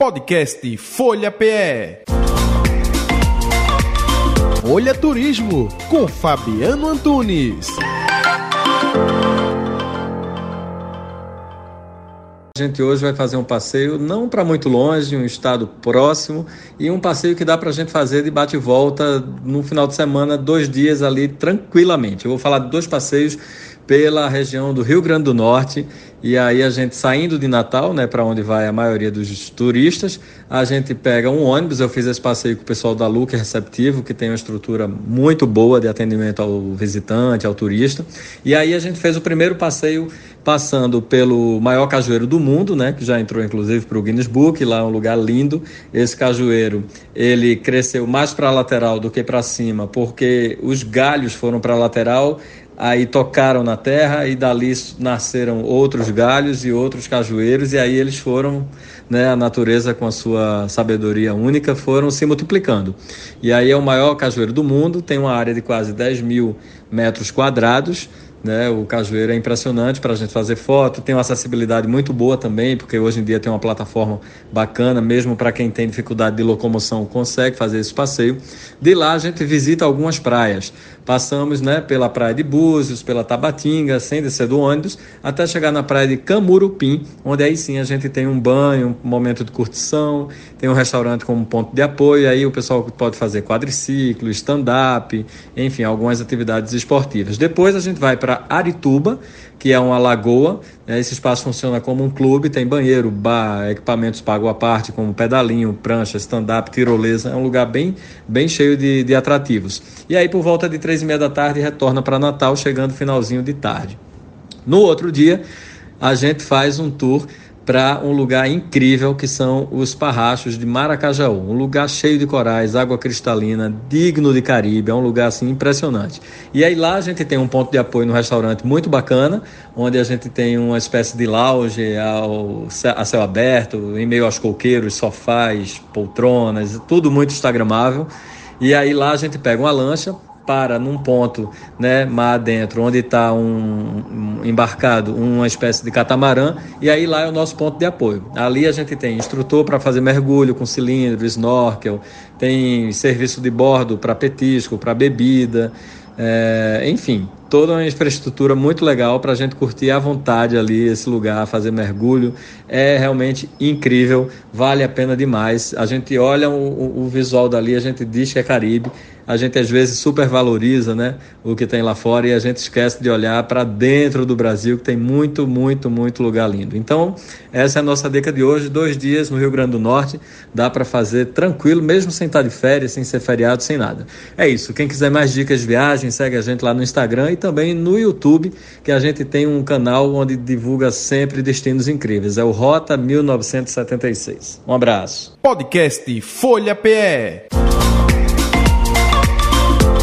Podcast Folha PE. Folha Turismo com Fabiano Antunes. A gente hoje vai fazer um passeio não para muito longe, um estado próximo e um passeio que dá para a gente fazer de bate e volta no final de semana, dois dias ali tranquilamente. Eu vou falar de dois passeios pela região do Rio Grande do Norte. E aí a gente saindo de Natal, né, para onde vai a maioria dos turistas, a gente pega um ônibus. Eu fiz esse passeio com o pessoal da Luca Receptivo, que tem uma estrutura muito boa de atendimento ao visitante, ao turista. E aí a gente fez o primeiro passeio passando pelo maior cajueiro do mundo, né, que já entrou inclusive para o Guinness Book, lá é um lugar lindo. Esse cajueiro, ele cresceu mais para a lateral do que para cima, porque os galhos foram para a lateral aí tocaram na terra e dali nasceram outros galhos e outros cajueiros e aí eles foram, né, a natureza com a sua sabedoria única foram se multiplicando. E aí é o maior cajueiro do mundo, tem uma área de quase 10 mil metros quadrados, né? O Cajueiro é impressionante para a gente fazer foto, tem uma acessibilidade muito boa também, porque hoje em dia tem uma plataforma bacana, mesmo para quem tem dificuldade de locomoção consegue fazer esse passeio. De lá a gente visita algumas praias. Passamos né, pela praia de Búzios, pela Tabatinga, sem descer do ônibus, até chegar na praia de Camurupim, onde aí sim a gente tem um banho, um momento de curtição, tem um restaurante como ponto de apoio, aí o pessoal pode fazer quadriciclo, stand-up, enfim, algumas atividades esportivas. Depois a gente vai para Arituba, que é uma lagoa. Né? Esse espaço funciona como um clube, tem banheiro, bar, equipamentos pagos à parte, como pedalinho, prancha, stand-up, tirolesa. É um lugar bem, bem cheio de, de atrativos. E aí, por volta de três e meia da tarde, retorna para Natal, chegando finalzinho de tarde. No outro dia, a gente faz um tour para um lugar incrível que são os Parrachos de Maracajaú. Um lugar cheio de corais, água cristalina, digno de Caribe, é um lugar assim impressionante. E aí lá a gente tem um ponto de apoio no restaurante muito bacana, onde a gente tem uma espécie de lounge ao, a céu aberto, em meio aos coqueiros, sofás, poltronas, tudo muito instagramável. E aí lá a gente pega uma lancha, para num ponto, né, mar dentro, onde está um, um, embarcado uma espécie de catamarã, e aí lá é o nosso ponto de apoio. Ali a gente tem instrutor para fazer mergulho com cilindro, snorkel, tem serviço de bordo para petisco, para bebida, é, enfim, toda uma infraestrutura muito legal para a gente curtir à vontade ali esse lugar, fazer mergulho. É realmente incrível, vale a pena demais. A gente olha o, o visual dali, a gente diz que é Caribe a gente às vezes supervaloriza né, o que tem lá fora e a gente esquece de olhar para dentro do Brasil, que tem muito, muito, muito lugar lindo. Então, essa é a nossa dica de hoje: dois dias no Rio Grande do Norte, dá para fazer tranquilo, mesmo sem estar de férias, sem ser feriado, sem nada. É isso. Quem quiser mais dicas de viagem, segue a gente lá no Instagram e também no YouTube, que a gente tem um canal onde divulga sempre destinos incríveis. É o Rota 1976. Um abraço. Podcast Folha PE.